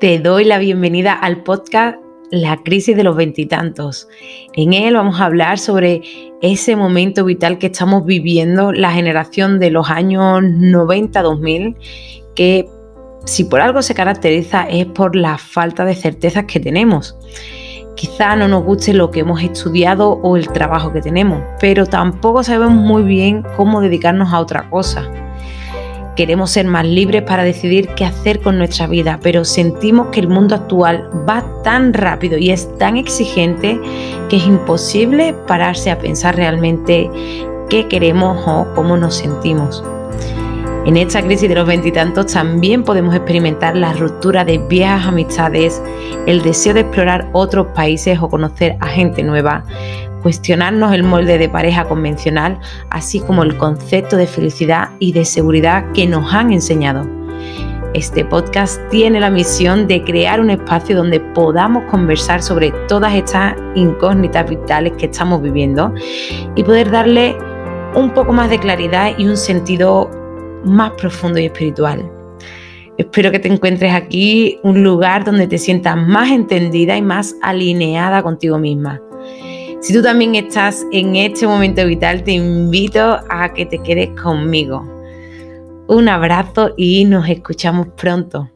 te doy la bienvenida al podcast La crisis de los veintitantos. En él vamos a hablar sobre ese momento vital que estamos viviendo, la generación de los años 90-2000, que si por algo se caracteriza es por la falta de certezas que tenemos. Quizá no nos guste lo que hemos estudiado o el trabajo que tenemos, pero tampoco sabemos muy bien cómo dedicarnos a otra cosa. Queremos ser más libres para decidir qué hacer con nuestra vida, pero sentimos que el mundo actual va tan rápido y es tan exigente que es imposible pararse a pensar realmente qué queremos o cómo nos sentimos. En esta crisis de los veintitantos también podemos experimentar la ruptura de viejas amistades, el deseo de explorar otros países o conocer a gente nueva, cuestionarnos el molde de pareja convencional, así como el concepto de felicidad y de seguridad que nos han enseñado. Este podcast tiene la misión de crear un espacio donde podamos conversar sobre todas estas incógnitas vitales que estamos viviendo y poder darle un poco más de claridad y un sentido más profundo y espiritual. Espero que te encuentres aquí un lugar donde te sientas más entendida y más alineada contigo misma. Si tú también estás en este momento vital, te invito a que te quedes conmigo. Un abrazo y nos escuchamos pronto.